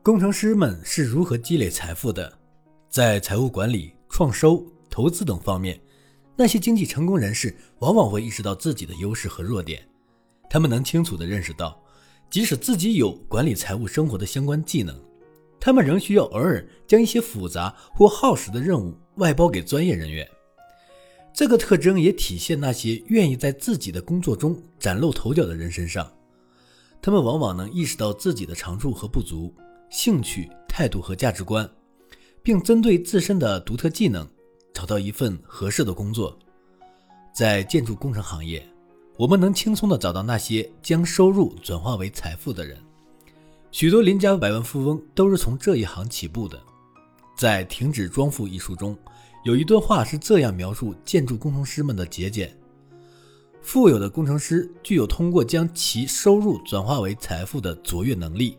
工程师们是如何积累财富的？在财务管理、创收、投资等方面，那些经济成功人士往往会意识到自己的优势和弱点。他们能清楚地认识到，即使自己有管理财务生活的相关技能，他们仍需要偶尔将一些复杂或耗时的任务外包给专业人员。这个特征也体现那些愿意在自己的工作中崭露头角的人身上。他们往往能意识到自己的长处和不足。兴趣、态度和价值观，并针对自身的独特技能找到一份合适的工作。在建筑工程行业，我们能轻松地找到那些将收入转化为财富的人。许多邻家百万富翁都是从这一行起步的。在《停止装富》一书中，有一段话是这样描述建筑工程师们的节俭：富有的工程师具有通过将其收入转化为财富的卓越能力。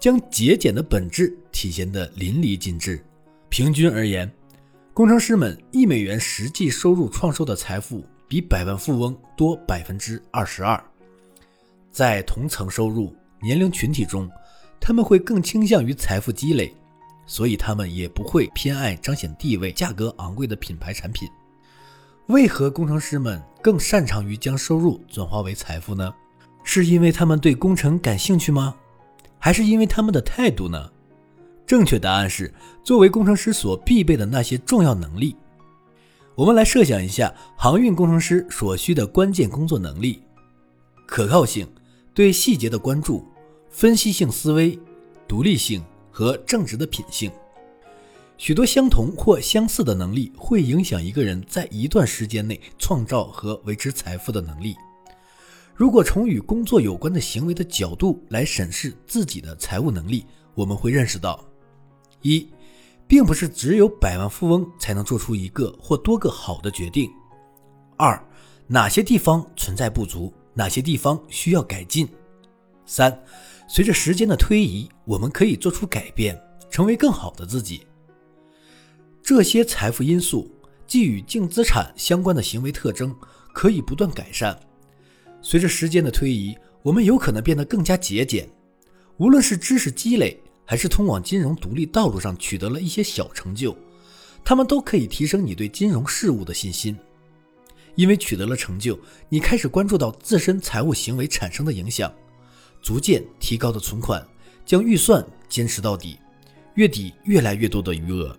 将节俭的本质体现得淋漓尽致。平均而言，工程师们一美元实际收入创收的财富比百万富翁多百分之二十二。在同层收入年龄群体中，他们会更倾向于财富积累，所以他们也不会偏爱彰显地位、价格昂贵的品牌产品。为何工程师们更擅长于将收入转化为财富呢？是因为他们对工程感兴趣吗？还是因为他们的态度呢？正确答案是，作为工程师所必备的那些重要能力。我们来设想一下航运工程师所需的关键工作能力：可靠性、对细节的关注、分析性思维、独立性和正直的品性。许多相同或相似的能力会影响一个人在一段时间内创造和维持财富的能力。如果从与工作有关的行为的角度来审视自己的财务能力，我们会认识到：一，并不是只有百万富翁才能做出一个或多个好的决定；二，哪些地方存在不足，哪些地方需要改进；三，随着时间的推移，我们可以做出改变，成为更好的自己。这些财富因素既与净资产相关的行为特征可以不断改善。随着时间的推移，我们有可能变得更加节俭。无论是知识积累，还是通往金融独立道路上取得了一些小成就，他们都可以提升你对金融事务的信心。因为取得了成就，你开始关注到自身财务行为产生的影响，逐渐提高的存款将预算坚持到底，月底越来越多的余额。